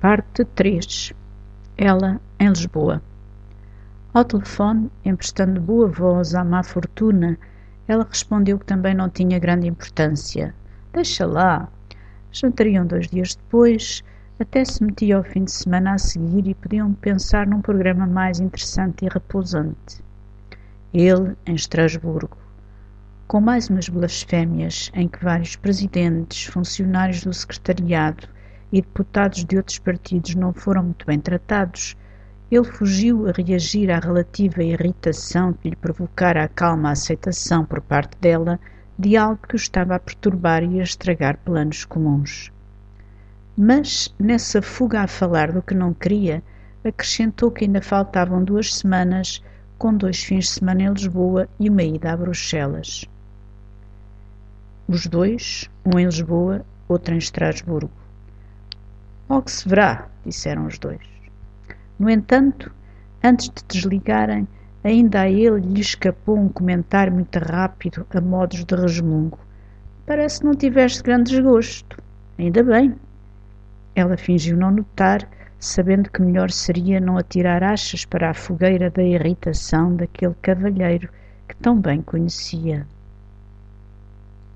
Parte 3 Ela em Lisboa Ao telefone, emprestando boa voz à má fortuna, ela respondeu que também não tinha grande importância. Deixa lá. Jantariam dois dias depois, até se metia ao fim de semana a seguir e podiam pensar num programa mais interessante e repousante. Ele, em Estrasburgo, com mais umas blasfémias em que vários presidentes, funcionários do secretariado e deputados de outros partidos não foram muito bem tratados, ele fugiu a reagir à relativa irritação que lhe provocara a calma aceitação por parte dela de algo que o estava a perturbar e a estragar planos comuns. Mas, nessa fuga a falar do que não queria, acrescentou que ainda faltavam duas semanas, com dois fins de semana em Lisboa e uma ida a Bruxelas. Os dois, um em Lisboa, outro em Estrasburgo. Logo se verá, disseram os dois. No entanto, antes de desligarem, ainda a ele lhe escapou um comentário muito rápido, a modos de resmungo. Parece que não tiveste grande desgosto. Ainda bem. Ela fingiu não notar, sabendo que melhor seria não atirar achas para a fogueira da irritação daquele cavalheiro que tão bem conhecia.